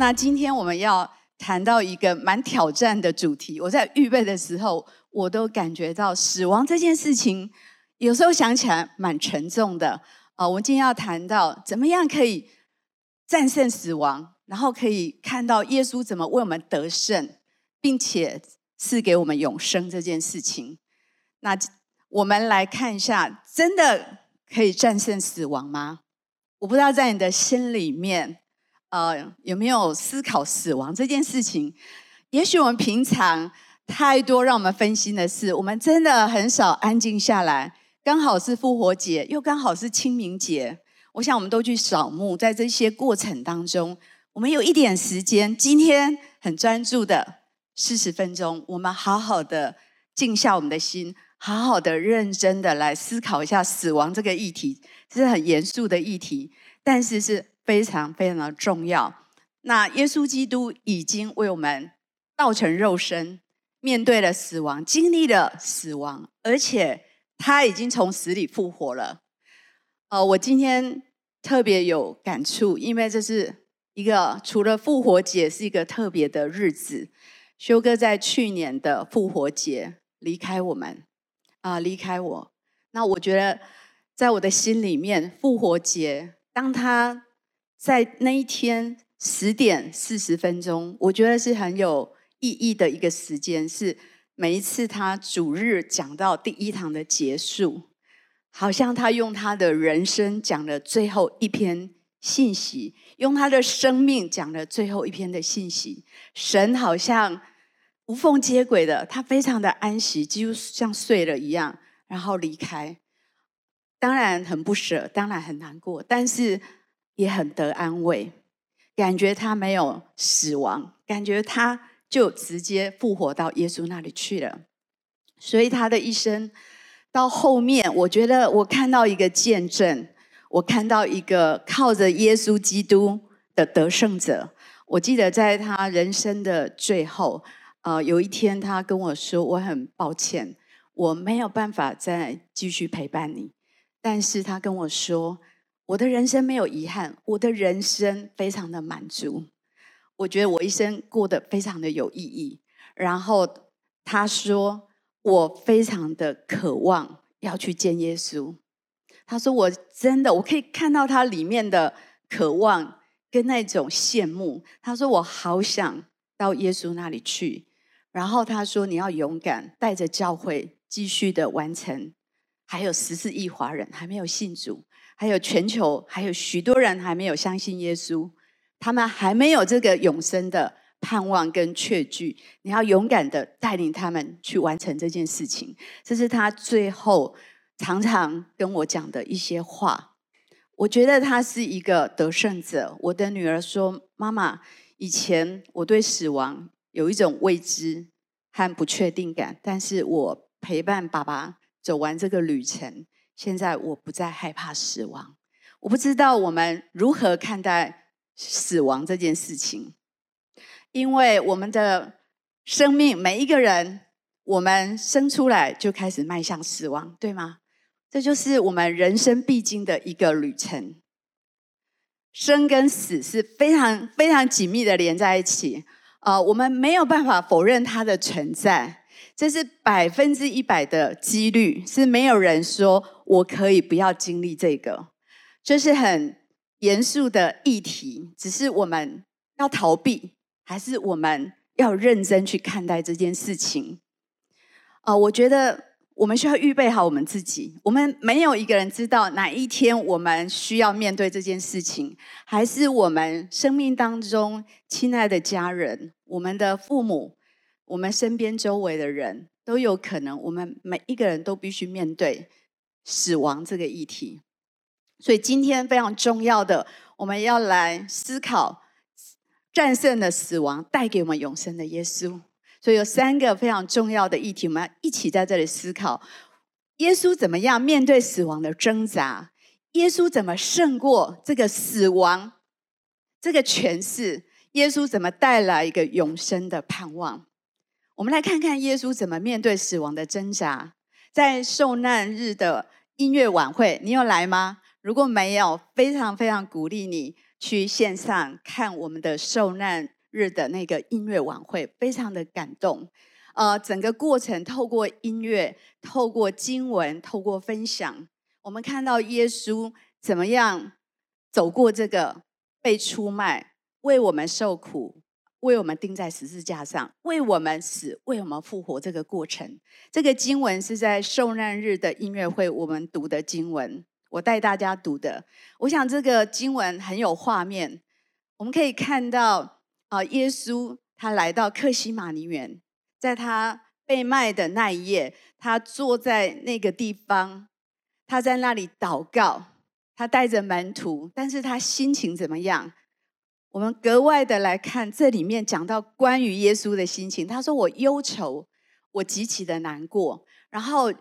那今天我们要谈到一个蛮挑战的主题。我在预备的时候，我都感觉到死亡这件事情，有时候想起来蛮沉重的。啊，我们今天要谈到怎么样可以战胜死亡，然后可以看到耶稣怎么为我们得胜，并且赐给我们永生这件事情。那我们来看一下，真的可以战胜死亡吗？我不知道在你的心里面，呃，有没有思考死亡这件事情？也许我们平常太多让我们分心的事，我们真的很少安静下来。刚好是复活节，又刚好是清明节。我想我们都去扫墓，在这些过程当中，我们有一点时间，今天很专注的四十分钟，我们好好的静下我们的心，好好的认真的来思考一下死亡这个议题，是很严肃的议题，但是是非常非常的重要。那耶稣基督已经为我们道成肉身，面对了死亡，经历了死亡，而且。他已经从死里复活了。呃，我今天特别有感触，因为这是一个除了复活节是一个特别的日子。修哥在去年的复活节离开我们，啊、离开我。那我觉得，在我的心里面，复活节当他在那一天十点四十分钟，我觉得是很有意义的一个时间，是。每一次他主日讲到第一堂的结束，好像他用他的人生讲了最后一篇信息，用他的生命讲了最后一篇的信息。神好像无缝接轨的，他非常的安息，几乎像睡了一样，然后离开。当然很不舍，当然很难过，但是也很得安慰，感觉他没有死亡，感觉他。就直接复活到耶稣那里去了，所以他的一生到后面，我觉得我看到一个见证，我看到一个靠着耶稣基督的得胜者。我记得在他人生的最后，呃，有一天他跟我说：“我很抱歉，我没有办法再继续陪伴你。”但是他跟我说：“我的人生没有遗憾，我的人生非常的满足。”我觉得我一生过得非常的有意义。然后他说，我非常的渴望要去见耶稣。他说，我真的我可以看到他里面的渴望跟那种羡慕。他说，我好想到耶稣那里去。然后他说，你要勇敢带着教会继续的完成。还有十四亿华人还没有信主，还有全球还有许多人还没有相信耶稣。他们还没有这个永生的盼望跟确据，你要勇敢的带领他们去完成这件事情。这是他最后常常跟我讲的一些话。我觉得他是一个得胜者。我的女儿说：“妈妈，以前我对死亡有一种未知和不确定感，但是我陪伴爸爸走完这个旅程，现在我不再害怕死亡。我不知道我们如何看待。”死亡这件事情，因为我们的生命，每一个人，我们生出来就开始迈向死亡，对吗？这就是我们人生必经的一个旅程。生跟死是非常非常紧密的连在一起，呃，我们没有办法否认它的存在，这是百分之一百的几率，是没有人说我可以不要经历这个，这是很。严肃的议题，只是我们要逃避，还是我们要认真去看待这件事情？啊、呃，我觉得我们需要预备好我们自己。我们没有一个人知道哪一天我们需要面对这件事情，还是我们生命当中亲爱的家人、我们的父母、我们身边周围的人都有可能。我们每一个人都必须面对死亡这个议题。所以今天非常重要的，我们要来思考战胜了死亡，带给我们永生的耶稣。所以有三个非常重要的议题，我们要一起在这里思考：耶稣怎么样面对死亡的挣扎？耶稣怎么胜过这个死亡这个权势？耶稣怎么带来一个永生的盼望？我们来看看耶稣怎么面对死亡的挣扎。在受难日的音乐晚会，你有来吗？如果没有，非常非常鼓励你去线上看我们的受难日的那个音乐晚会，非常的感动。呃，整个过程透过音乐、透过经文、透过分享，我们看到耶稣怎么样走过这个被出卖、为我们受苦。为我们钉在十字架上，为我们死，为我们复活这个过程，这个经文是在受难日的音乐会我们读的经文，我带大家读的。我想这个经文很有画面，我们可以看到啊，耶稣他来到克西马尼园，在他被卖的那一夜，他坐在那个地方，他在那里祷告，他带着门徒，但是他心情怎么样？我们格外的来看这里面讲到关于耶稣的心情，他说：“我忧愁，我极其的难过。”然后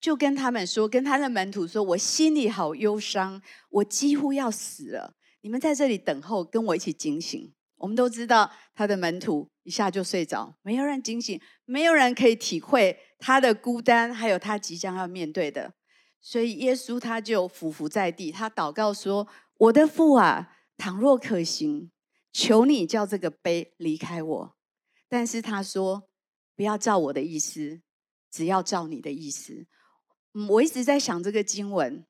就跟他们说，跟他的门徒说：“我心里好忧伤，我几乎要死了。你们在这里等候，跟我一起警醒。”我们都知道他的门徒一下就睡着，没有人警醒，没有人可以体会他的孤单，还有他即将要面对的。所以耶稣他就俯伏在地，他祷告说：“我的父啊。”倘若可行，求你叫这个杯离开我。但是他说：“不要照我的意思，只要照你的意思。”嗯，我一直在想这个经文，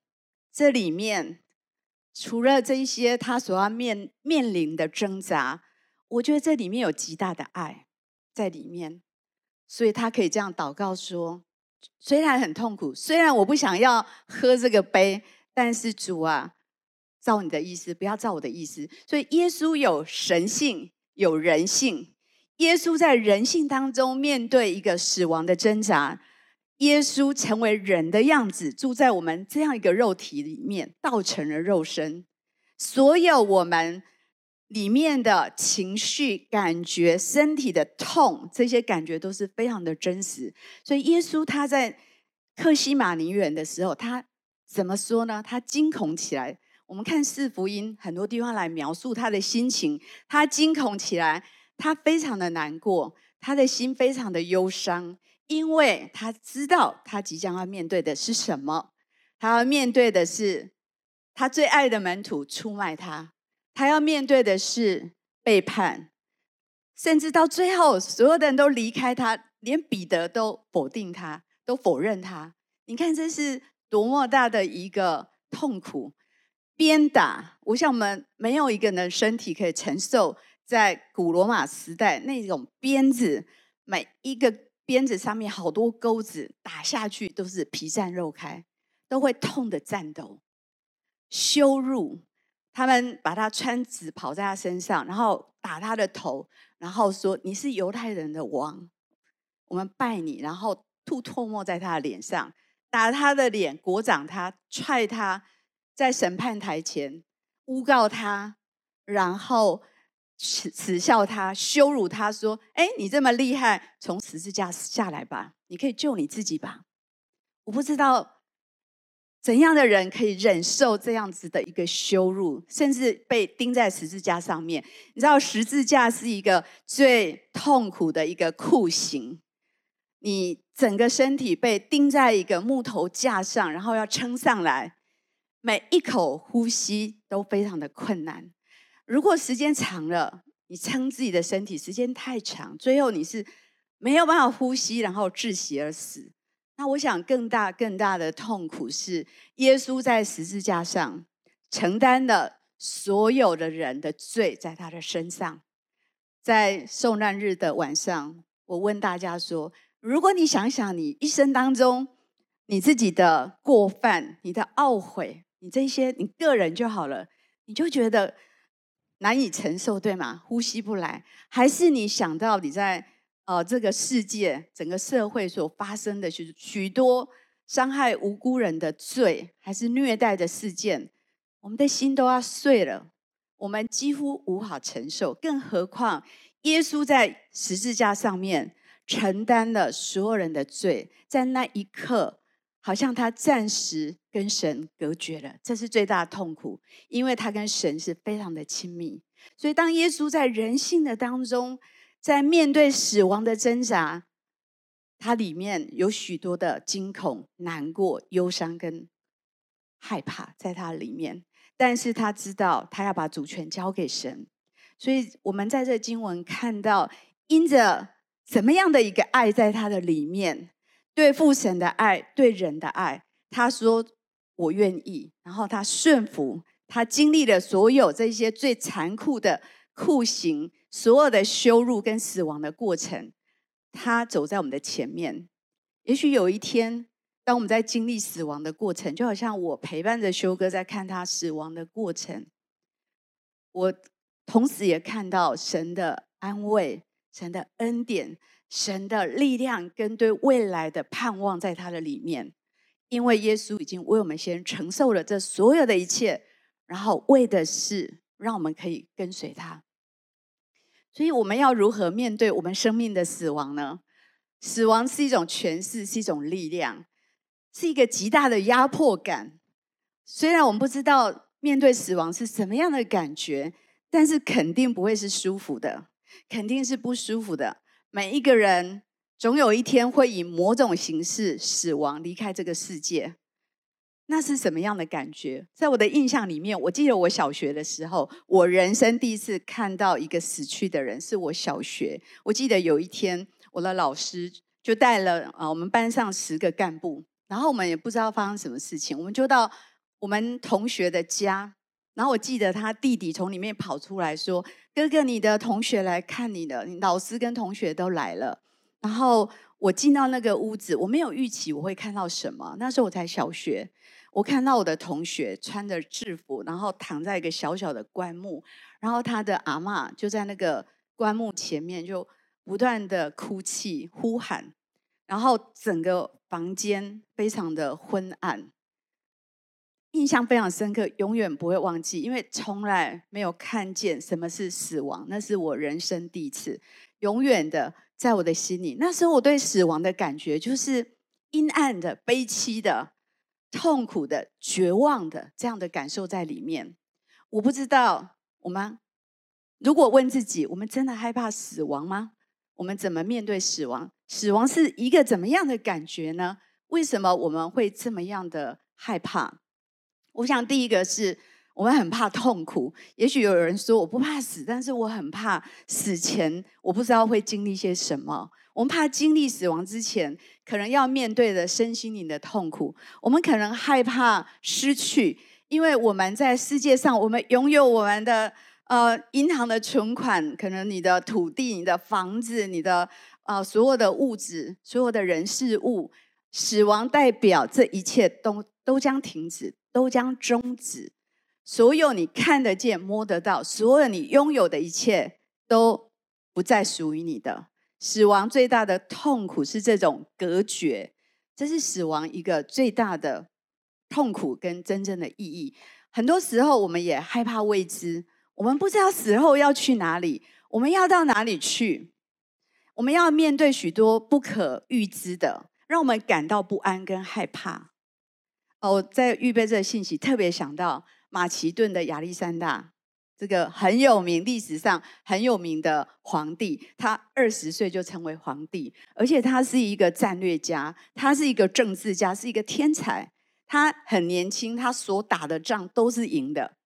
这里面除了这一些他所要面面临的挣扎，我觉得这里面有极大的爱在里面，所以他可以这样祷告说：“虽然很痛苦，虽然我不想要喝这个杯，但是主啊。”照你的意思，不要照我的意思。所以耶稣有神性，有人性。耶稣在人性当中面对一个死亡的挣扎，耶稣成为人的样子，住在我们这样一个肉体里面，道成了肉身。所有我们里面的情绪、感觉、身体的痛，这些感觉都是非常的真实。所以耶稣他在克西马尼园的时候，他怎么说呢？他惊恐起来。我们看四福音，很多地方来描述他的心情。他惊恐起来，他非常的难过，他的心非常的忧伤，因为他知道他即将要面对的是什么。他要面对的是他最爱的门徒出卖他，他要面对的是背叛，甚至到最后，所有的人都离开他，连彼得都否定他，都否认他。你看，这是多么大的一个痛苦！鞭打，我想我们没有一个人身体可以承受，在古罗马时代那种鞭子，每一个鞭子上面好多钩子，打下去都是皮绽肉开，都会痛得颤抖。羞辱，他们把他穿紫跑在他身上，然后打他的头，然后说你是犹太人的王，我们拜你，然后吐唾沫在他的脸上，打他的脸，鼓掌他，踹他。在审判台前诬告他，然后耻耻笑他，羞辱他说：“哎，你这么厉害，从十字架下来吧，你可以救你自己吧。”我不知道怎样的人可以忍受这样子的一个羞辱，甚至被钉在十字架上面。你知道，十字架是一个最痛苦的一个酷刑，你整个身体被钉在一个木头架上，然后要撑上来。每一口呼吸都非常的困难。如果时间长了，你撑自己的身体时间太长，最后你是没有办法呼吸，然后窒息而死。那我想更大更大的痛苦是，耶稣在十字架上承担了所有的人的罪在他的身上。在受难日的晚上，我问大家说：如果你想想你一生当中你自己的过犯，你的懊悔。你这些，你个人就好了，你就觉得难以承受，对吗？呼吸不来，还是你想到你在呃这个世界、整个社会所发生的许许多伤害无辜人的罪，还是虐待的事件，我们的心都要碎了，我们几乎无法承受。更何况耶稣在十字架上面承担了所有人的罪，在那一刻。好像他暂时跟神隔绝了，这是最大的痛苦，因为他跟神是非常的亲密。所以，当耶稣在人性的当中，在面对死亡的挣扎，他里面有许多的惊恐、难过、忧伤跟害怕在他里面，但是他知道他要把主权交给神，所以我们在这经文看到，因着怎么样的一个爱在他的里面，对父神的爱，对人的爱，他说我愿意，然后他顺服，他经历了所有这些最残酷的酷刑，所有的羞辱跟死亡的过程，他走在我们的前面，也许有一天。当我们在经历死亡的过程，就好像我陪伴着修哥在看他死亡的过程，我同时也看到神的安慰、神的恩典、神的力量跟对未来的盼望在他的里面。因为耶稣已经为我们先承受了这所有的一切，然后为的是让我们可以跟随他。所以我们要如何面对我们生命的死亡呢？死亡是一种权势，是一种力量。是一个极大的压迫感。虽然我们不知道面对死亡是什么样的感觉，但是肯定不会是舒服的，肯定是不舒服的。每一个人总有一天会以某种形式死亡离开这个世界。那是什么样的感觉？在我的印象里面，我记得我小学的时候，我人生第一次看到一个死去的人，是我小学。我记得有一天，我的老师就带了啊，我们班上十个干部。然后我们也不知道发生什么事情，我们就到我们同学的家。然后我记得他弟弟从里面跑出来说：“哥哥，你的同学来看你了，老师跟同学都来了。”然后我进到那个屋子，我没有预期我会看到什么。那时候我才小学，我看到我的同学穿着制服，然后躺在一个小小的棺木，然后他的阿嬷就在那个棺木前面就不断的哭泣呼喊。然后整个房间非常的昏暗，印象非常深刻，永远不会忘记，因为从来没有看见什么是死亡，那是我人生第一次，永远的在我的心里。那时候我对死亡的感觉就是阴暗的、悲凄的、痛苦的、绝望的这样的感受在里面。我不知道我们如果问自己，我们真的害怕死亡吗？我们怎么面对死亡？死亡是一个怎么样的感觉呢？为什么我们会这么样的害怕？我想第一个是我们很怕痛苦。也许有人说我不怕死，但是我很怕死前我不知道会经历些什么。我们怕经历死亡之前可能要面对的身心灵的痛苦。我们可能害怕失去，因为我们在世界上，我们拥有我们的。呃，银行的存款，可能你的土地、你的房子、你的呃所有的物质、所有的人事物，死亡代表这一切都都将停止，都将终止。所有你看得见、摸得到，所有你拥有的一切都不再属于你的。死亡最大的痛苦是这种隔绝，这是死亡一个最大的痛苦跟真正的意义。很多时候，我们也害怕未知。我们不知道死后要去哪里，我们要到哪里去？我们要面对许多不可预知的，让我们感到不安跟害怕。哦，在预备这个信息，特别想到马其顿的亚历山大，这个很有名，历史上很有名的皇帝，他二十岁就成为皇帝，而且他是一个战略家，他是一个政治家，是一个天才。他很年轻，他所打的仗都是赢的。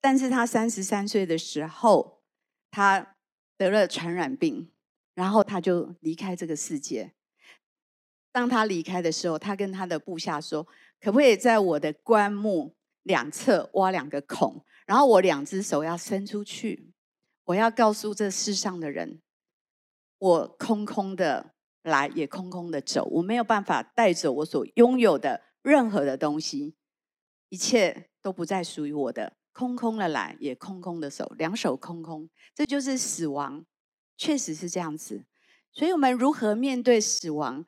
但是他三十三岁的时候，他得了传染病，然后他就离开这个世界。当他离开的时候，他跟他的部下说：“可不可以在我的棺木两侧挖两个孔，然后我两只手要伸出去，我要告诉这世上的人，我空空的来，也空空的走，我没有办法带走我所拥有的任何的东西，一切都不再属于我的。”空空的来，也空空的走，两手空空，这就是死亡，确实是这样子。所以，我们如何面对死亡？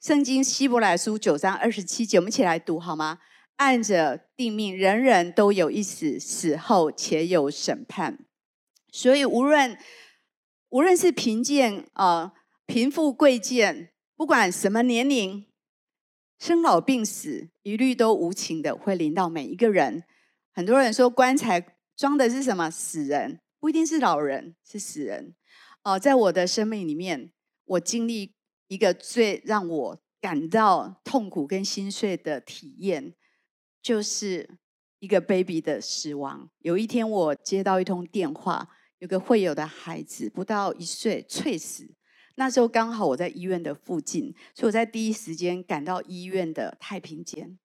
圣经希伯来书九章二十七节，我们一起来读好吗？按着定命，人人都有一死，死后且有审判。所以无，论无论是贫贱啊、贫富贵贱，不管什么年龄，生老病死，一律都无情的会临到每一个人。很多人说棺材装的是什么？死人，不一定是老人，是死人。哦，在我的生命里面，我经历一个最让我感到痛苦跟心碎的体验。就是一个 baby 的死亡。有一天，我接到一通电话，有个会友的孩子不到一岁，猝死。那时候刚好我在医院的附近，所以我在第一时间赶到医院的太平间。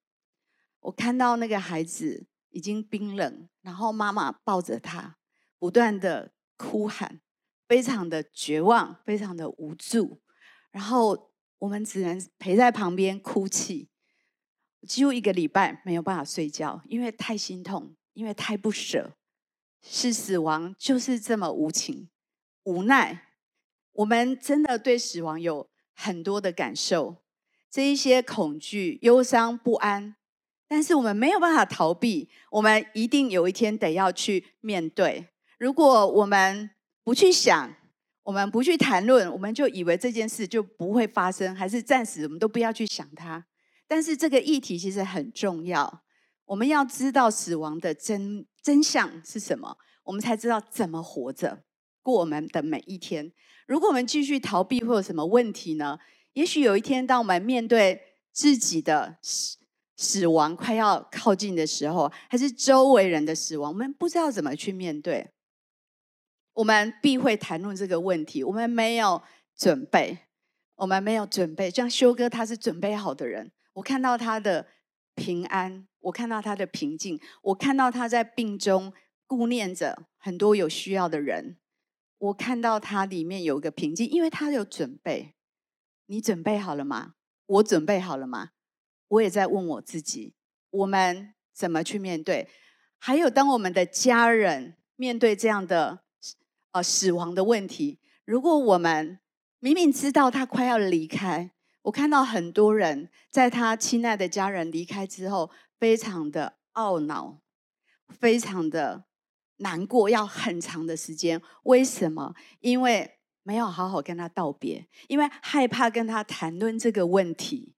我看到那个孩子已经冰冷，然后妈妈抱着他，不断的哭喊，非常的绝望，非常的无助。然后我们只能陪在旁边哭泣，几乎一个礼拜没有办法睡觉，因为太心痛，因为太不舍。是死亡就是这么无情、无奈。我们真的对死亡有很多的感受，这一些恐惧、忧伤、不安，但是我们没有办法逃避，我们一定有一天得要去面对。如果我们不去想，我们不去谈论，我们就以为这件事就不会发生，还是暂时我们都不要去想它。但是这个议题其实很重要，我们要知道死亡的真真相是什么，我们才知道怎么活着。过我们的每一天。如果我们继续逃避，会有什么问题呢？也许有一天，当我们面对自己的死死亡快要靠近的时候，还是周围人的死亡，我们不知道怎么去面对。我们必会谈论这个问题。我们没有准备，我们没有准备。像修哥，他是准备好的人。我看到他的平安，我看到他的平静，我看到他在病中顾念着很多有需要的人。我看到他里面有一个平静，因为他有准备。你准备好了吗？我准备好了吗？我也在问我自己，我们怎么去面对？还有，当我们的家人面对这样的呃死亡的问题，如果我们明明知道他快要离开，我看到很多人在他亲爱的家人离开之后，非常的懊恼，非常的。难过要很长的时间，为什么？因为没有好好跟他道别，因为害怕跟他谈论这个问题，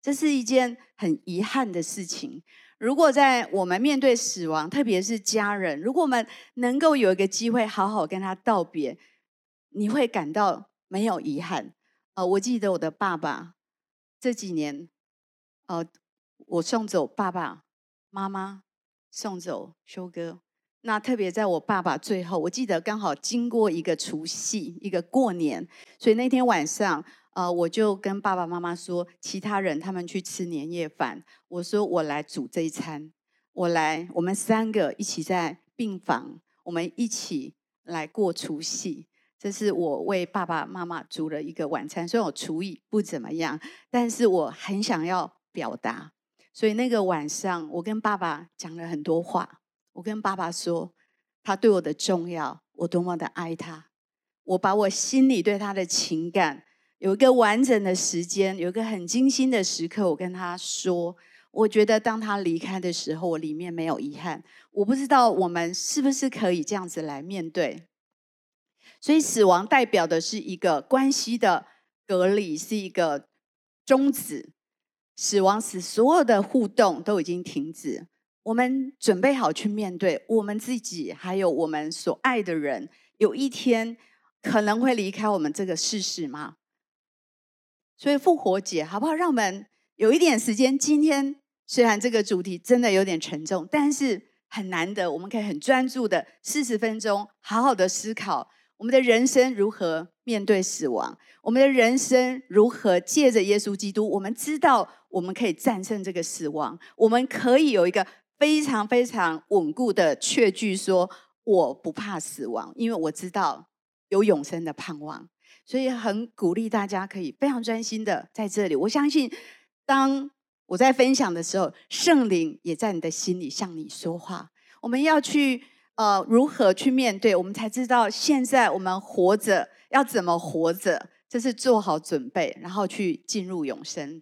这是一件很遗憾的事情。如果在我们面对死亡，特别是家人，如果我们能够有一个机会好好跟他道别，你会感到没有遗憾。呃，我记得我的爸爸这几年，呃，我送走爸爸妈妈，送走修哥。那特别在我爸爸最后，我记得刚好经过一个除夕，一个过年，所以那天晚上，呃，我就跟爸爸妈妈说，其他人他们去吃年夜饭，我说我来煮这一餐，我来，我们三个一起在病房，我们一起来过除夕。这是我为爸爸妈妈煮了一个晚餐，虽然我厨艺不怎么样，但是我很想要表达，所以那个晚上，我跟爸爸讲了很多话。我跟爸爸说，他对我的重要，我多么的爱他。我把我心里对他的情感，有一个完整的时间，有一个很精心的时刻，我跟他说，我觉得当他离开的时候，我里面没有遗憾。我不知道我们是不是可以这样子来面对。所以死亡代表的是一个关系的隔离，是一个终止。死亡使所有的互动都已经停止。我们准备好去面对我们自己，还有我们所爱的人，有一天可能会离开我们这个世事吗？所以复活节好不好？让我们有一点时间。今天虽然这个主题真的有点沉重，但是很难得，我们可以很专注的四十分钟，好好的思考我们的人生如何面对死亡，我们的人生如何借着耶稣基督，我们知道我们可以战胜这个死亡，我们可以有一个。非常非常稳固的确据说，我不怕死亡，因为我知道有永生的盼望，所以很鼓励大家可以非常专心的在这里。我相信，当我在分享的时候，圣灵也在你的心里向你说话。我们要去呃如何去面对，我们才知道现在我们活着要怎么活着，这是做好准备，然后去进入永生。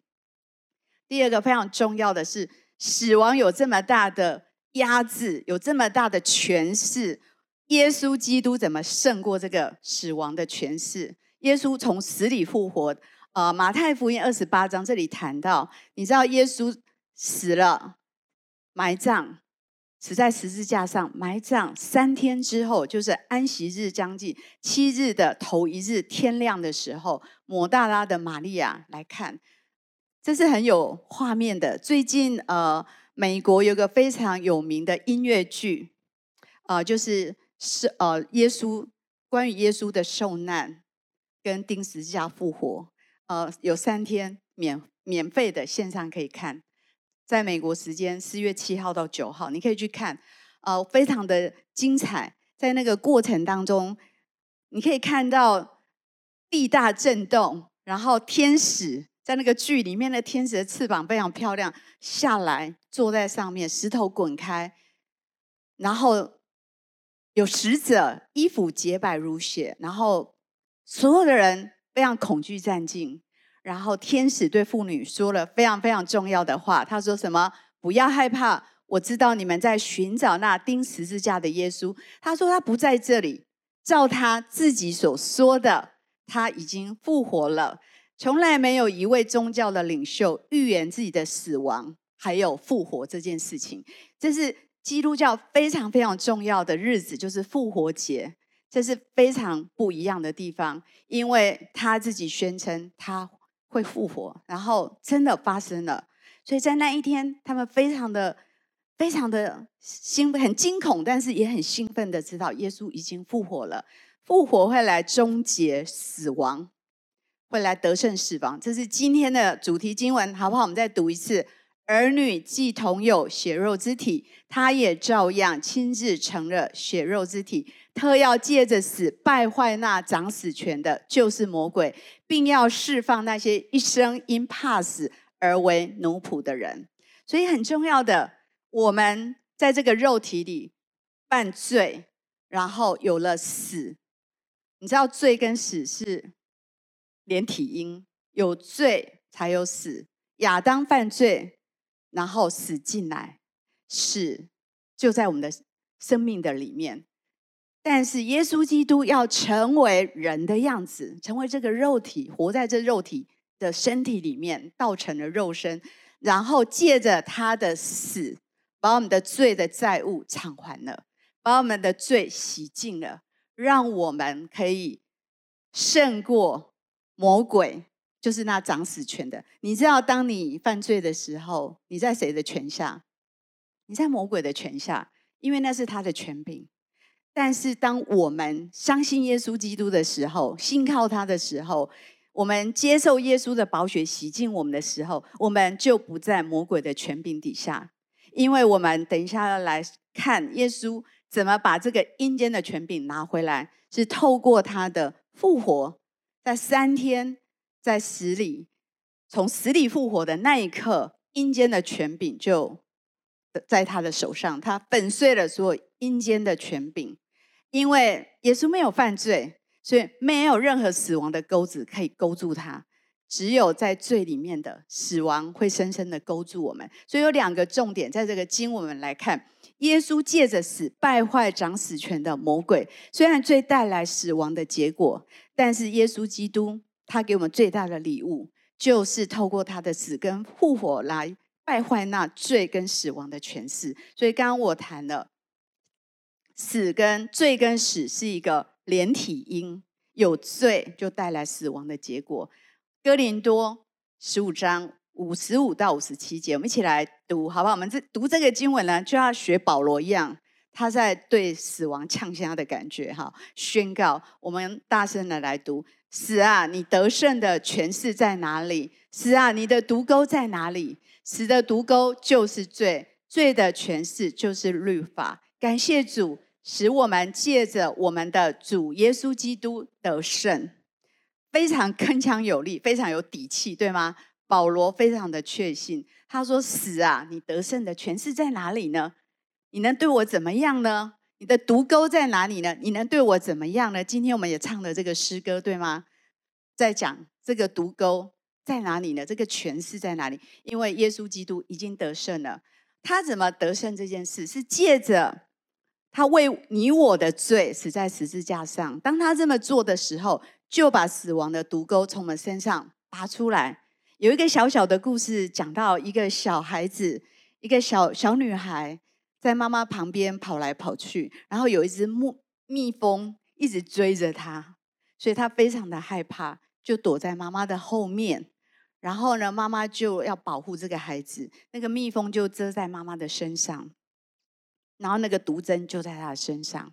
第二个非常重要的是。死亡有这么大的压制，有这么大的权势，耶稣基督怎么胜过这个死亡的权势？耶稣从死里复活。呃，马太福音二十八章这里谈到，你知道耶稣死了，埋葬，死在十字架上，埋葬三天之后，就是安息日将近七日的头一日天亮的时候，抹大拉的玛利亚来看。这是很有画面的。最近呃，美国有个非常有名的音乐剧，呃，就是是呃耶稣关于耶稣的受难跟钉十字架复活，呃，有三天免免费的线上可以看，在美国时间四月七号到九号，你可以去看，呃，非常的精彩。在那个过程当中，你可以看到地大震动，然后天使在那个剧里面的天使的翅膀非常漂亮，下来坐在上面，石头滚开，然后有使者衣服洁白如雪，然后所有的人非常恐惧战兢，然后天使对妇女说了非常非常重要的话，他说什么？不要害怕。我知道你们在寻找那钉十字架的耶稣。他说他不在这里，照他自己所说的，他已经复活了。从来没有一位宗教的领袖预言自己的死亡还有复活这件事情。这是基督教非常非常重要的日子，就是复活节。这是非常不一样的地方，因为他自己宣称他会复活，然后真的发生了。所以在那一天，他们非常的。非常的兴奋，很惊恐，但是也很兴奋的知道耶稣已经复活了。复活会来终结死亡，会来得胜死亡。这是今天的主题经文，好不好？我们再读一次：儿女既同有血肉之体，他也照样亲自成了血肉之体，特要借着死败坏那掌死权的，就是魔鬼，并要释放那些一生因怕死而为奴仆的人。所以很重要的。我们在这个肉体里犯罪，然后有了死。你知道罪跟死是连体婴，有罪才有死。亚当犯罪，然后死进来，死就在我们的生命的里面。但是耶稣基督要成为人的样子，成为这个肉体，活在这肉体的身体里面，道成了肉身，然后借着他的死。把我们的罪的债务偿还了，把我们的罪洗净了，让我们可以胜过魔鬼，就是那掌死权的。你知道，当你犯罪的时候，你在谁的权下？你在魔鬼的权下，因为那是他的权柄。但是，当我们相信耶稣基督的时候，信靠他的时候，我们接受耶稣的宝血洗净我们的时候，我们就不在魔鬼的权柄底下。因为我们等一下要来看耶稣怎么把这个阴间的权柄拿回来，是透过他的复活，在三天在死里，从死里复活的那一刻，阴间的权柄就在他的手上，他粉碎了所有阴间的权柄。因为耶稣没有犯罪，所以没有任何死亡的钩子可以勾住他。只有在罪里面的死亡会深深的勾住我们，所以有两个重点，在这个经我们来看，耶稣借着死败坏掌死权的魔鬼。虽然罪带来死亡的结果，但是耶稣基督他给我们最大的礼物，就是透过他的死跟复活来败坏那罪跟死亡的权势。所以刚刚我谈了，死跟罪跟死是一个连体婴，有罪就带来死亡的结果。哥林多十五章五十五到五十七节，我们一起来读，好不好？我们这读这个经文呢，就要学保罗一样，他在对死亡呛声的感觉，哈，宣告。我们大声的来读：死啊，你得胜的权势在哪里？死啊，你的毒钩在哪里？死的毒钩就是罪，罪的权势就是律法。感谢主，使我们借着我们的主耶稣基督得胜。非常铿锵有力，非常有底气，对吗？保罗非常的确信，他说：“死啊，你得胜的权势在哪里呢？你能对我怎么样呢？你的毒钩在哪里呢？你能对我怎么样呢？”今天我们也唱了这个诗歌，对吗？在讲这个毒钩在哪里呢？这个权势在哪里？因为耶稣基督已经得胜了，他怎么得胜这件事，是借着他为你我的罪死在十字架上。当他这么做的时候，就把死亡的毒钩从我们身上拔出来。有一个小小的故事，讲到一个小孩子，一个小小女孩在妈妈旁边跑来跑去，然后有一只蜜蜜蜂一直追着他，所以他非常的害怕，就躲在妈妈的后面。然后呢，妈妈就要保护这个孩子，那个蜜蜂就蛰在妈妈的身上，然后那个毒针就在他的身上，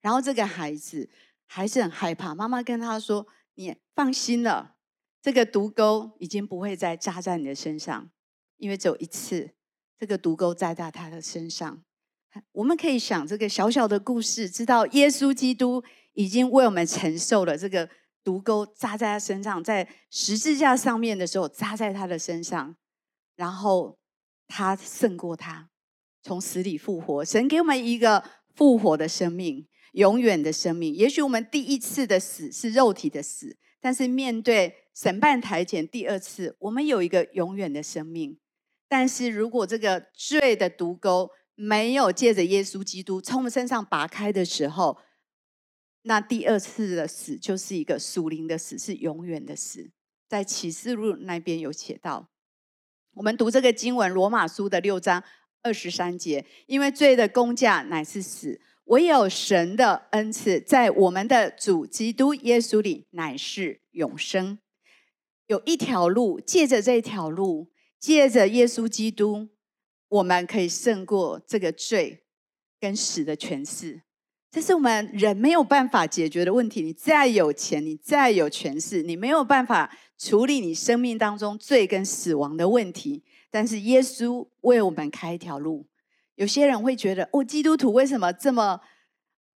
然后这个孩子还是很害怕。妈妈跟他说：“你放心了，这个毒钩已经不会再扎在你的身上，因为只有一次，这个毒钩扎在他的身上。”我们可以想这个小小的故事，知道耶稣基督已经为我们承受了这个。毒钩扎在他身上，在十字架上面的时候扎在他的身上，然后他胜过他，从死里复活。神给我们一个复活的生命，永远的生命。也许我们第一次的死是肉体的死，但是面对审判台前第二次，我们有一个永远的生命。但是如果这个罪的毒钩没有借着耶稣基督从我们身上拔开的时候，那第二次的死就是一个属灵的死，是永远的死。在启示录那边有写到，我们读这个经文，罗马书的六章二十三节，因为罪的工价乃是死，唯有神的恩赐在我们的主基督耶稣里乃是永生。有一条路，借着这条路，借着耶稣基督，我们可以胜过这个罪跟死的权势。这是我们人没有办法解决的问题。你再有钱，你再有权势，你没有办法处理你生命当中罪跟死亡的问题。但是耶稣为我们开一条路。有些人会觉得，哦，基督徒为什么这么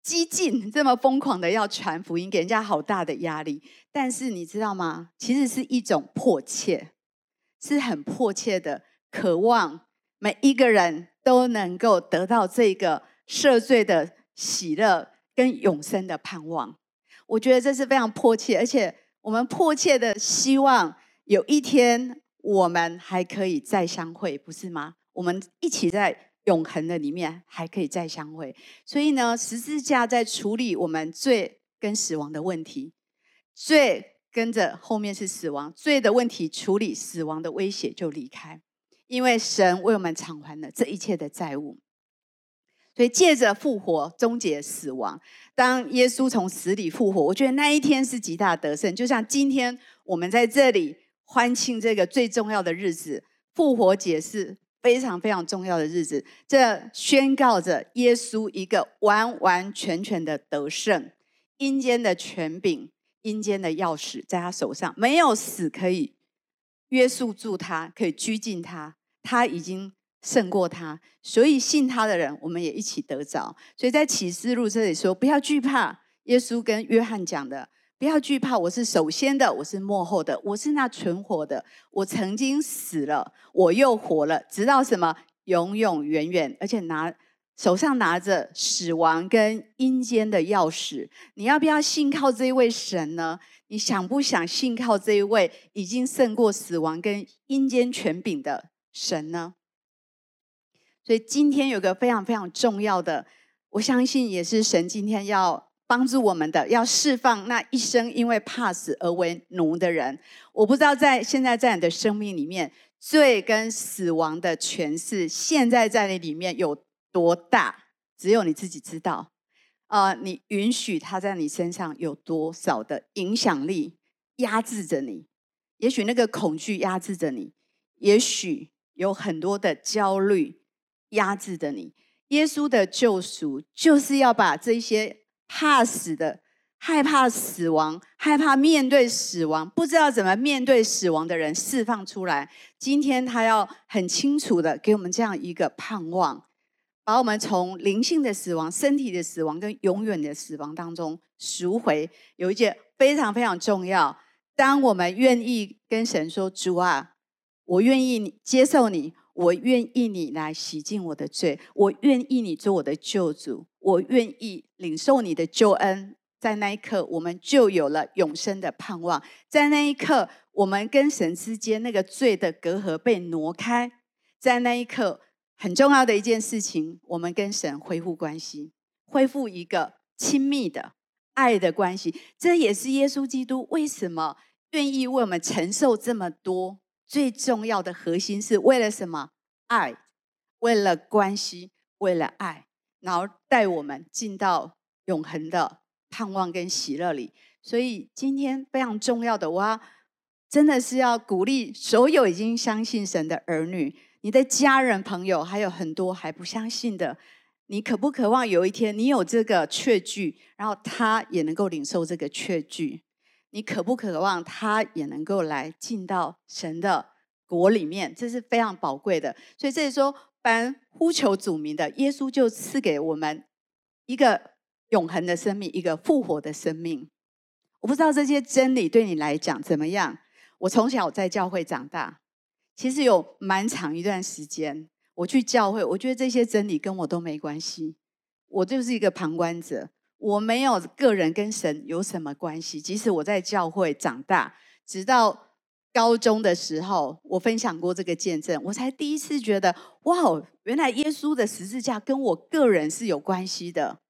激进、这么疯狂的要传福音，给人家好大的压力？但是你知道吗？其实是一种迫切，是很迫切的渴望，每一个人都能够得到这个赦罪的。喜乐跟永生的盼望，我觉得这是非常迫切，而且我们迫切的希望有一天我们还可以再相会，不是吗？我们一起在永恒的里面还可以再相会。所以呢，十字架在处理我们罪跟死亡的问题，罪跟着后面是死亡，罪的问题处理，死亡的威胁就离开，因为神为我们偿还了这一切的债务。所以借着复活终结死亡，当耶稣从死里复活，我觉得那一天是极大的得胜。就像今天我们在这里欢庆这个最重要的日子，复活节是非常非常重要的日子。这宣告着耶稣一个完完全全的得胜，阴间的权柄、阴间的钥匙在他手上，没有死可以约束住他，可以拘禁他，他已经。胜过他，所以信他的人，我们也一起得着。所以在启示录这里说，不要惧怕。耶稣跟约翰讲的，不要惧怕。我是首先的，我是末后的，我是那存活的。我曾经死了，我又活了，直到什么？永永远远。而且拿手上拿着死亡跟阴间的钥匙。你要不要信靠这一位神呢？你想不想信靠这一位已经胜过死亡跟阴间权柄的神呢？所以今天有个非常非常重要的，我相信也是神今天要帮助我们的，要释放那一生因为怕死而为奴的人。我不知道在现在在你的生命里面，罪跟死亡的权势现在在你里面有多大，只有你自己知道。呃，你允许他在你身上有多少的影响力压制着你？也许那个恐惧压制着你，也许有很多的焦虑。压制着你，耶稣的救赎就是要把这些怕死的、害怕死亡、害怕面对死亡、不知道怎么面对死亡的人释放出来。今天他要很清楚的给我们这样一个盼望，把我们从灵性的死亡、身体的死亡跟永远的死亡当中赎回。有一件非常非常重要，当我们愿意跟神说：“主啊，我愿意接受你。”我愿意你来洗净我的罪，我愿意你做我的救主，我愿意领受你的救恩。在那一刻，我们就有了永生的盼望。在那一刻，我们跟神之间那个罪的隔阂被挪开。在那一刻，很重要的一件事情，我们跟神恢复关系，恢复一个亲密的爱的关系。这也是耶稣基督为什么愿意为我们承受这么多。最重要的核心是为了什么？爱，为了关系，为了爱，然后带我们进到永恒的盼望跟喜乐里。所以今天非常重要的，我要真的是要鼓励所有已经相信神的儿女，你的家人朋友，还有很多还不相信的，你渴不渴望有一天你有这个确据，然后他也能够领受这个确据？你渴不渴望他也能够来进到神的国里面？这是非常宝贵的。所以这里说，凡呼求主名的，耶稣就赐给我们一个永恒的生命，一个复活的生命。我不知道这些真理对你来讲怎么样？我从小在教会长大，其实有蛮长一段时间，我去教会，我觉得这些真理跟我都没关系，我就是一个旁观者，我没有个人跟神有什么关系。即使我在教会长大，直到高中的时候，我分享过这个见证，我才第一次觉得，哇，原来耶稣的十字架跟我个人是有关系的。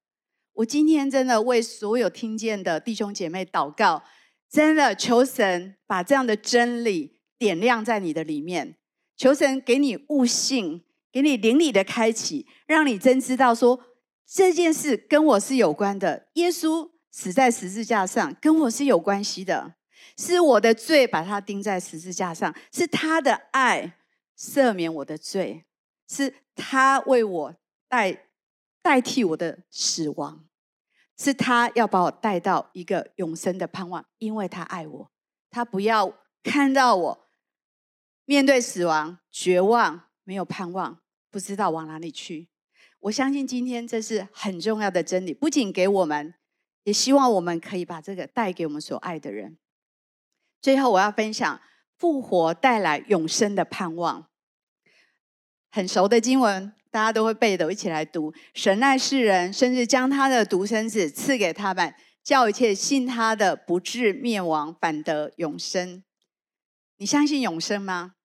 我今天真的为所有听见的弟兄姐妹祷告。真的，求神把这样的真理点亮在你的里面，求神给你悟性，给你灵里的开启，让你真知道说这件事跟我是有关的。耶稣死在十字架上，跟我是有关系的，是我的罪把他钉在十字架上，是他的爱赦免我的罪，是他为我代代替我的死亡。是他要把我带到一个永生的盼望，因为他爱我，他不要看到我面对死亡绝望，没有盼望，不知道往哪里去。我相信今天这是很重要的真理，不仅给我们，也希望我们可以把这个带给我们所爱的人。最后，我要分享复活带来永生的盼望，很熟的经文。大家都会背的，一起来读：神爱世人，甚至将他的独生子赐给他们，叫一切信他的不至灭亡，反得永生。你相信永生吗？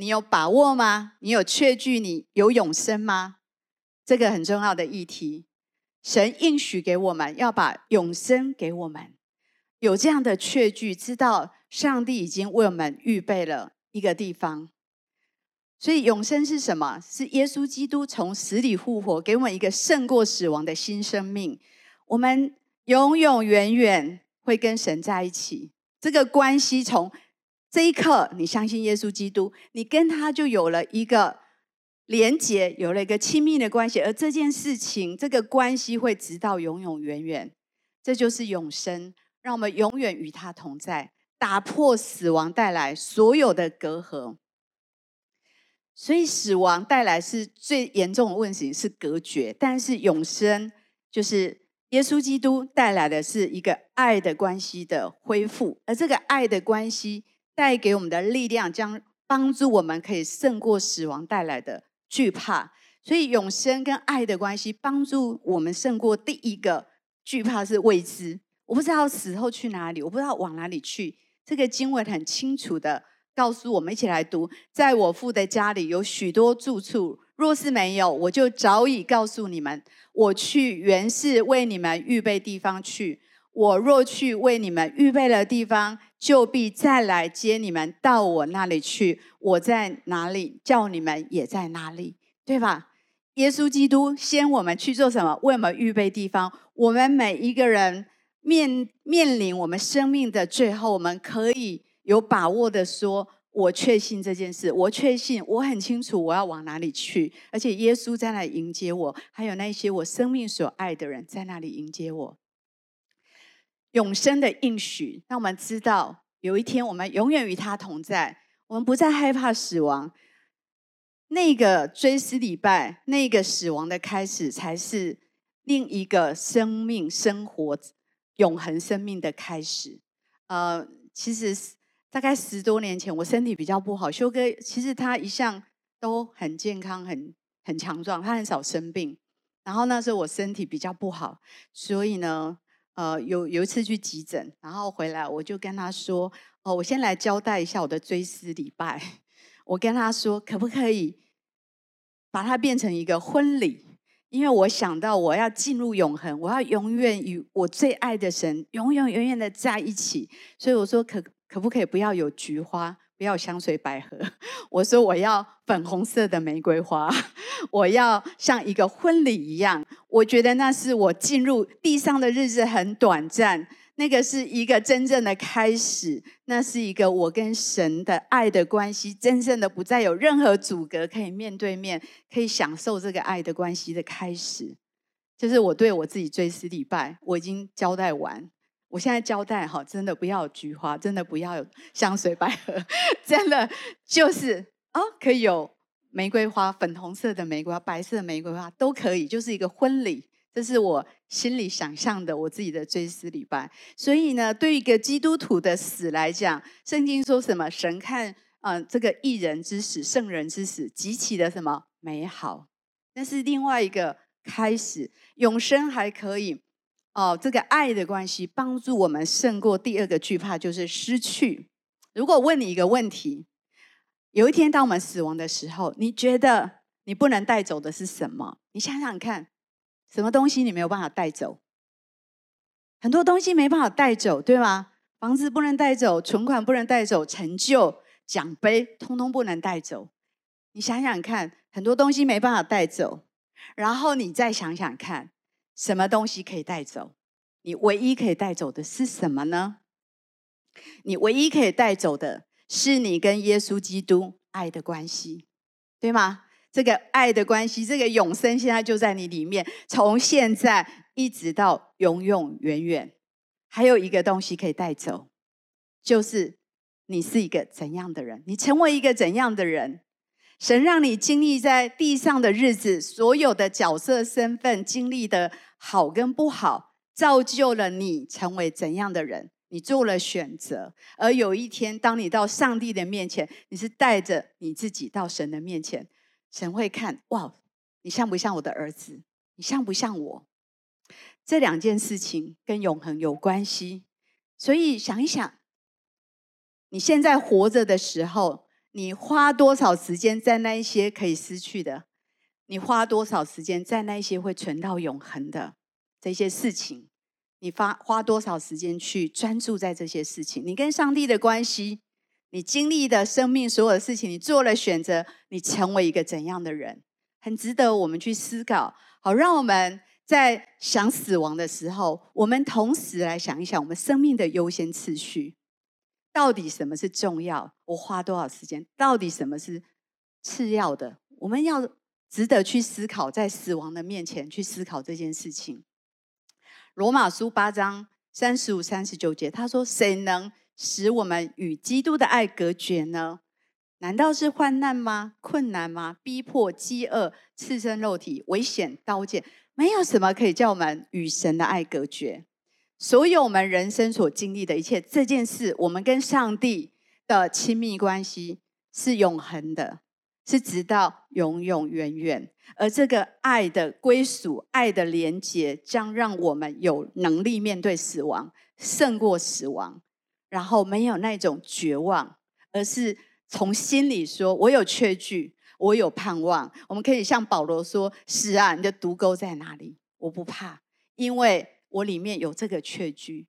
你有把握吗？你有确据你有永生吗？这个很重要的议题。神应许给我们要把永生给我们，有这样的确据，知道上帝已经为我们预备了一个地方。所以永生是什么？是耶稣基督从死里复活，给我们一个胜过死亡的新生命。我们永永远远会跟神在一起。这个关系从这一刻，你相信耶稣基督，你跟他就有了一个连结，有了一个亲密的关系。而这件事情，这个关系会直到永永远远。这就是永生，让我们永远与他同在，打破死亡带来所有的隔阂。所以死亡带来是最严重的问题，是隔绝；但是永生就是耶稣基督带来的是一个爱的关系的恢复，而这个爱的关系带给我们的力量，将帮助我们可以胜过死亡带来的惧怕。所以永生跟爱的关系，帮助我们胜过第一个惧怕是未知，我不知道死后去哪里，我不知道往哪里去。这个经文很清楚的。告诉我们一起来读，在我父的家里有许多住处，若是没有，我就早已告诉你们。我去原是为你们预备地方去。我若去为你们预备了地方，就必再来接你们到我那里去。我在哪里，叫你们也在哪里，对吧？耶稣基督先我们去做什么？为我们预备地方。我们每一个人面面临我们生命的最后，我们可以。有把握的说，我确信这件事，我确信，我很清楚我要往哪里去，而且耶稣在那迎接我，还有那些我生命所爱的人在那里迎接我。永生的应许，让我们知道有一天我们永远与他同在，我们不再害怕死亡。那个追思礼拜，那个死亡的开始，才是另一个生命、生活、永恒生命的开始。呃，其实。大概十多年前，我身体比较不好。修哥其实他一向都很健康、很很强壮，他很少生病。然后那时候我身体比较不好，所以呢，呃，有有一次去急诊，然后回来我就跟他说：“哦，我先来交代一下我的追思礼拜。我跟他说，可不可以把它变成一个婚礼？因为我想到我要进入永恒，我要永远与我最爱的神永永远远的在一起。所以我说可。”可不可以不要有菊花，不要香水百合？我说我要粉红色的玫瑰花，我要像一个婚礼一样。我觉得那是我进入地上的日子很短暂，那个是一个真正的开始，那是一个我跟神的爱的关系，真正的不再有任何阻隔，可以面对面，可以享受这个爱的关系的开始。就是我对我自己追思礼拜，我已经交代完。我现在交代哈，真的不要有菊花，真的不要有香水百合，真的就是哦，可以有玫瑰花，粉红色的玫瑰花，白色的玫瑰花都可以，就是一个婚礼。这是我心里想象的我自己的追思礼拜，所以呢，对于一个基督徒的死来讲，圣经说什么？神看啊、呃，这个义人之死、圣人之死极其的什么美好？那是另外一个开始，永生还可以哦。这个爱的关系帮助我们胜过第二个惧怕，就是失去。如果问你一个问题，有一天当我们死亡的时候，你觉得你不能带走的是什么？你想想看。什么东西你没有办法带走？很多东西没办法带走，对吗？房子不能带走，存款不能带走，成就、奖杯通通不能带走。你想想看，很多东西没办法带走，然后你再想想看，什么东西可以带走？你唯一可以带走的是什么呢？你唯一可以带走的是你跟耶稣基督爱的关系，对吗？这个爱的关系，这个永生现在就在你里面，从现在一直到永永远远。还有一个东西可以带走，就是你是一个怎样的人，你成为一个怎样的人。神让你经历在地上的日子，所有的角色身份经历的好跟不好，造就了你成为怎样的人。你做了选择，而有一天，当你到上帝的面前，你是带着你自己到神的面前。神会看，哇，你像不像我的儿子？你像不像我？这两件事情跟永恒有关系，所以想一想，你现在活着的时候，你花多少时间在那一些可以失去的？你花多少时间在那一些会存到永恒的这些事情？你花花多少时间去专注在这些事情？你跟上帝的关系？你经历的生命所有的事情，你做了选择，你成为一个怎样的人，很值得我们去思考。好，让我们在想死亡的时候，我们同时来想一想我们生命的优先次序，到底什么是重要？我花多少时间？到底什么是次要的？我们要值得去思考，在死亡的面前去思考这件事情。罗马书八章三十五、三十九节，他说：“谁能？”使我们与基督的爱隔绝呢？难道是患难吗？困难吗？逼迫、饥饿、刺身肉体、危险、刀剑，没有什么可以叫我们与神的爱隔绝。所有我们人生所经历的一切，这件事，我们跟上帝的亲密关系是永恒的，是直到永永远远。而这个爱的归属、爱的连结，将让我们有能力面对死亡，胜过死亡。然后没有那种绝望，而是从心里说：“我有确据，我有盼望。”我们可以向保罗说：“是啊，你的毒钩在哪里？我不怕，因为我里面有这个确据。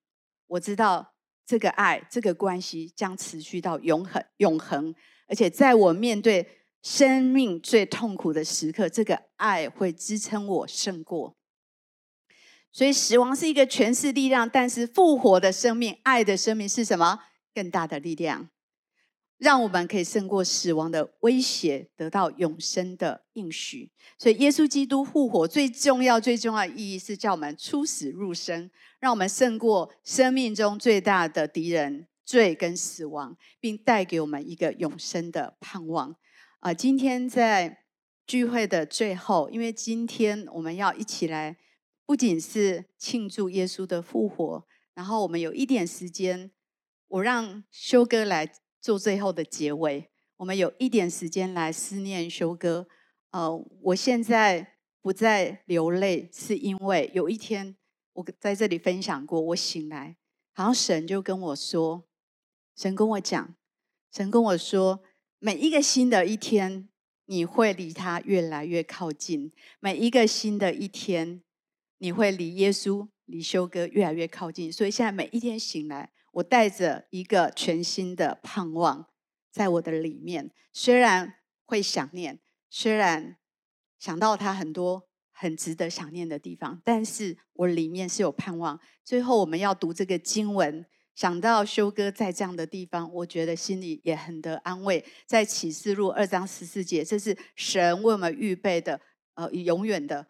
我知道这个爱，这个关系将持续到永恒，永恒。而且在我面对生命最痛苦的时刻，这个爱会支撑我胜过。”所以死亡是一个权势力量，但是复活的生命、爱的生命是什么？更大的力量，让我们可以胜过死亡的威胁，得到永生的应许。所以，耶稣基督复活最重要、最重要的意义是叫我们出死入生，让我们胜过生命中最大的敌人——罪跟死亡，并带给我们一个永生的盼望。啊，今天在聚会的最后，因为今天我们要一起来。不仅是庆祝耶稣的复活，然后我们有一点时间，我让修哥来做最后的结尾。我们有一点时间来思念修哥。呃，我现在不再流泪，是因为有一天我在这里分享过，我醒来，好像神就跟我说，神跟我讲，神跟我说，每一个新的一天，你会离他越来越靠近，每一个新的一天。你会离耶稣、离修哥越来越靠近，所以现在每一天醒来，我带着一个全新的盼望在我的里面。虽然会想念，虽然想到他很多很值得想念的地方，但是我里面是有盼望。最后我们要读这个经文，想到修哥在这样的地方，我觉得心里也很得安慰。在启示录二章十四节，这是神为我们预备的，呃，永远的、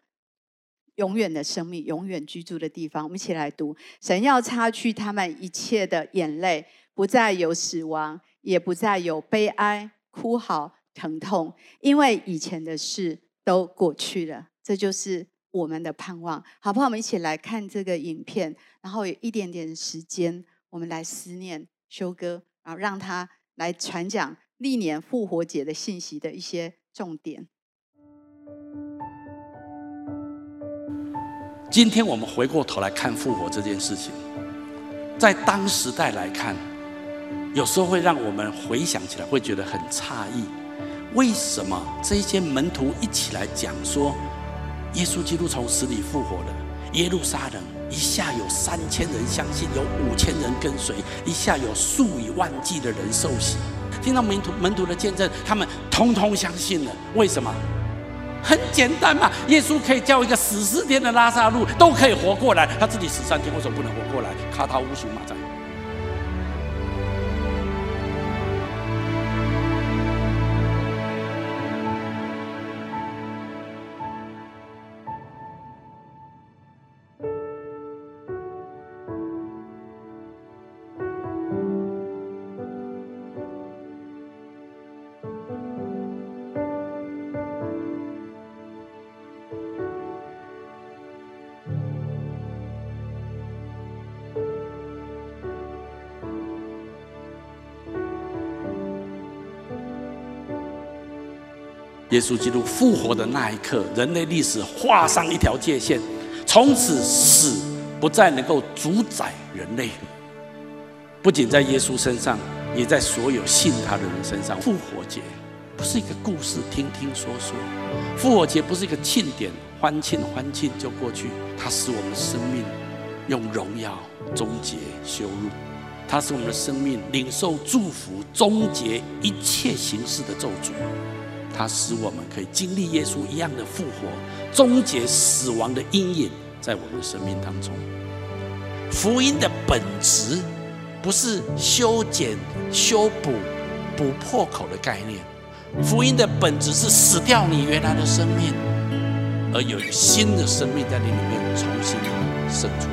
永远的生命，永远居住的地方。我们一起来读：神要擦去他们一切的眼泪，不再有死亡，也不再有悲哀、哭嚎、疼痛，因为以前的事都过去了。这就是我们的盼望，好不好？我们一起来看这个影片，然后有一点点时间，我们来思念修哥，然后让他来传讲历年复活节的信息的一些重点。今天我们回过头来看复活这件事情，在当时代来看，有时候会让我们回想起来会觉得很诧异，为什么这些门徒一起来讲说？耶稣基督从死里复活了，耶路撒冷一下有三千人相信，有五千人跟随，一下有数以万计的人受洗。听到门徒门徒的见证，他们通通相信了。为什么？很简单嘛，耶稣可以叫一个死四天的拉萨路都可以活过来，他自己死三天，为什么不能活过来？卡他乌苏马在。耶稣基督复活的那一刻，人类历史画上一条界线，从此死不再能够主宰人类。不仅在耶稣身上，也在所有信他的人身上。复活节不是一个故事，听听说说；复活节不是一个庆典，欢庆欢庆就过去。它使我们的生命用荣耀终结羞辱，它使我们的生命领受祝福，终结一切形式的咒诅。它使我们可以经历耶稣一样的复活，终结死亡的阴影在我们的生命当中。福音的本质不是修剪、修补、补破口的概念，福音的本质是死掉你原来的生命，而有新的生命在你里面重新生出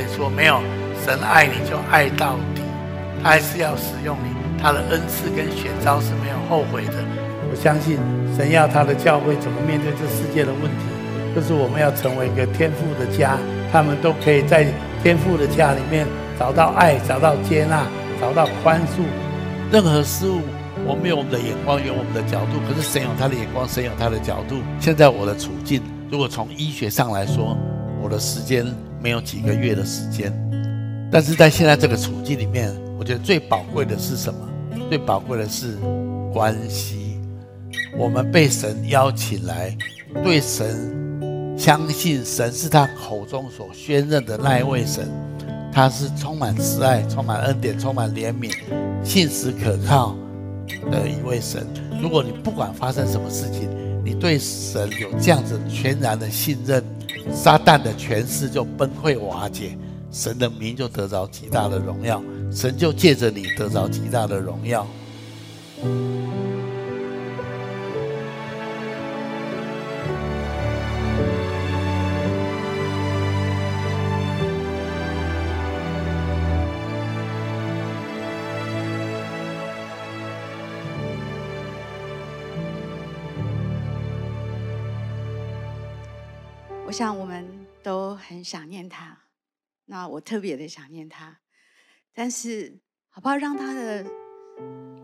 你说，没有神爱你就爱到底，他还是要使用你，他的恩赐跟选召是没有后悔的。我相信神要他的教会怎么面对这世界的问题，就是我们要成为一个天父的家，他们都可以在天父的家里面找到爱，找到接纳，找到宽恕。任何事物，我们有我们的眼光，有我们的角度，可是神有他的眼光，神有他的角度。现在我的处境，如果从医学上来说，我的时间。没有几个月的时间，但是在现在这个处境里面，我觉得最宝贵的是什么？最宝贵的是关系。我们被神邀请来，对神相信，神是他口中所宣认的那一位神，他是充满慈爱、充满恩典、充满怜悯、信实可靠的一位神。如果你不管发生什么事情，你对神有这样子全然的信任。撒旦的权势就崩溃瓦解，神的名就得着极大的荣耀，神就借着你得着极大的荣耀。想我们都很想念他，那我特别的想念他，但是好不好？让他的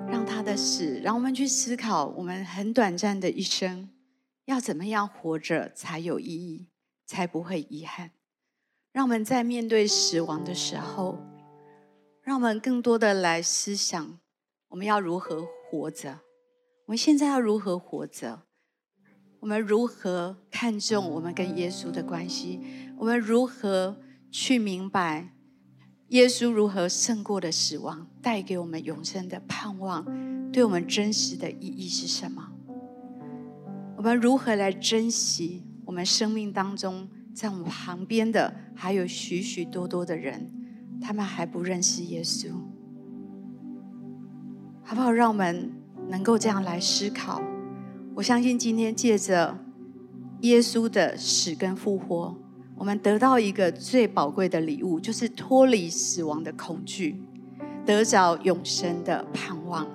让他的的事，让我们去思考，我们很短暂的一生，要怎么样活着才有意义，才不会遗憾。让我们在面对死亡的时候，让我们更多的来思想，我们要如何活着。我们现在要如何活着？我们如何看重我们跟耶稣的关系？我们如何去明白耶稣如何胜过的死亡，带给我们永生的盼望？对我们真实的意义是什么？我们如何来珍惜我们生命当中在我们旁边的还有许许多多的人，他们还不认识耶稣，好不好？让我们。能够这样来思考，我相信今天借着耶稣的死跟复活，我们得到一个最宝贵的礼物，就是脱离死亡的恐惧，得着永生的盼望。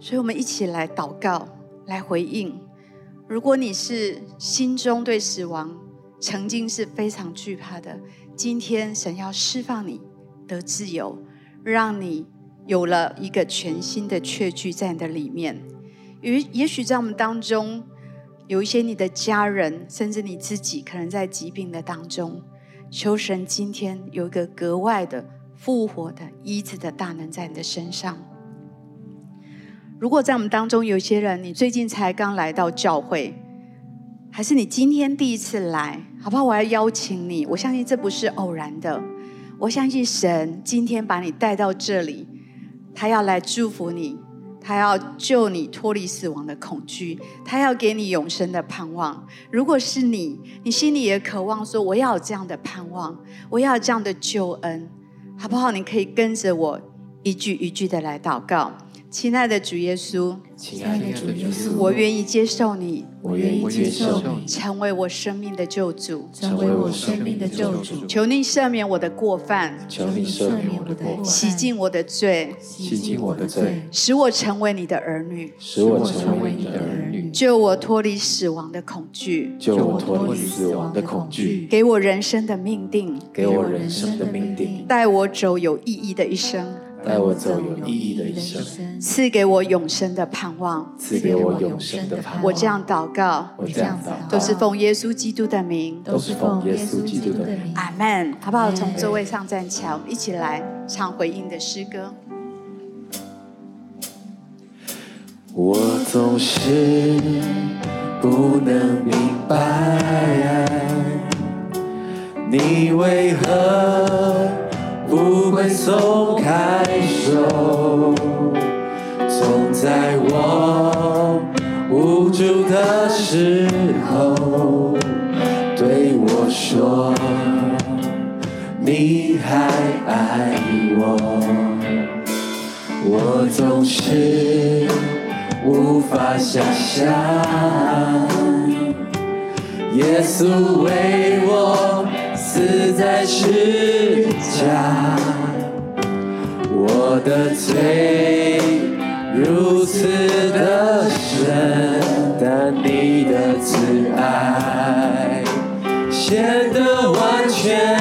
所以，我们一起来祷告，来回应。如果你是心中对死亡曾经是非常惧怕的，今天神要释放你得自由，让你。有了一个全新的确据在你的里面，也也许在我们当中有一些你的家人，甚至你自己，可能在疾病的当中，求神今天有一个格外的复活的医治的大能在你的身上。如果在我们当中有些人，你最近才刚来到教会，还是你今天第一次来，好不好？我要邀请你，我相信这不是偶然的，我相信神今天把你带到这里。他要来祝福你，他要救你脱离死亡的恐惧，他要给你永生的盼望。如果是你，你心里也渴望说：“我要有这样的盼望，我要有这样的救恩，好不好？”你可以跟着我一句一句的来祷告。亲爱的主耶稣，亲爱的主耶稣，我愿意接受你，我愿意接受你，成为我生命的救主，成为我生命的救主。求你赦免我的过犯，求你赦免我的过犯，洗净我的罪，洗净我的罪，使我成为你的儿女，使我成为你的儿女，救我脱离死亡的恐惧，救我脱离死亡的恐惧，给我人生的命定，给我人生的命定，带我走有意义的一生。带我走有意义的一生，赐给我永生的盼望，赐给我永生的盼望。我这样祷告，我这样祷告，都是奉耶稣基督的名，都是奉耶稣基督的名。阿门。好不好？从座位上站起来，我们一起来唱回应的诗歌。我总是不能明白，你为何？不会松开手，总在我无助的时候对我说，你还爱我。我总是无法想象，耶稣为我。死在十字架，我的罪如此的深，但你的慈爱显得完全，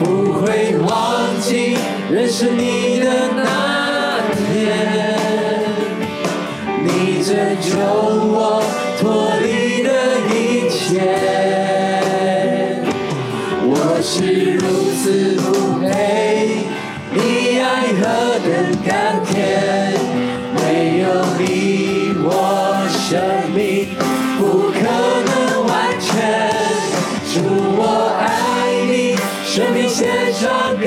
不会忘记认识你的那天，你拯救我是不配，你爱何等甘甜，没有你我生命不可能完全。主我爱你，生命献上给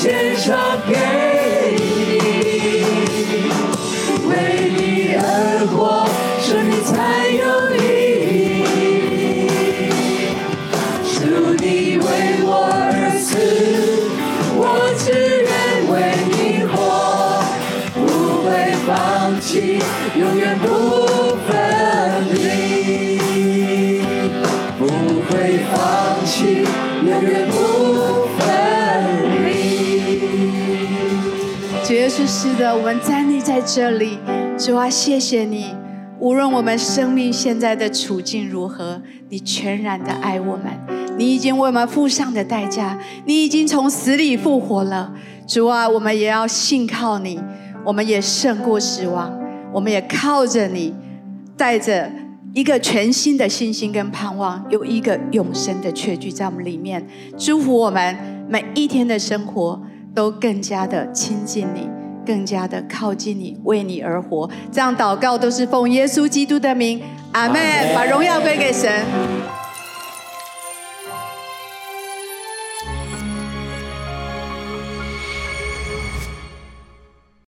献上给是的，我们站立在这里，主啊，谢谢你。无论我们生命现在的处境如何，你全然的爱我们，你已经为我们付上的代价，你已经从死里复活了。主啊，我们也要信靠你，我们也胜过死亡，我们也靠着你，带着一个全新的信心跟盼望，有一个永生的确据在我们里面，祝福我们每一天的生活都更加的亲近你。更加的靠近你，为你而活，这样祷告都是奉耶稣基督的名，阿门。把荣耀归给神。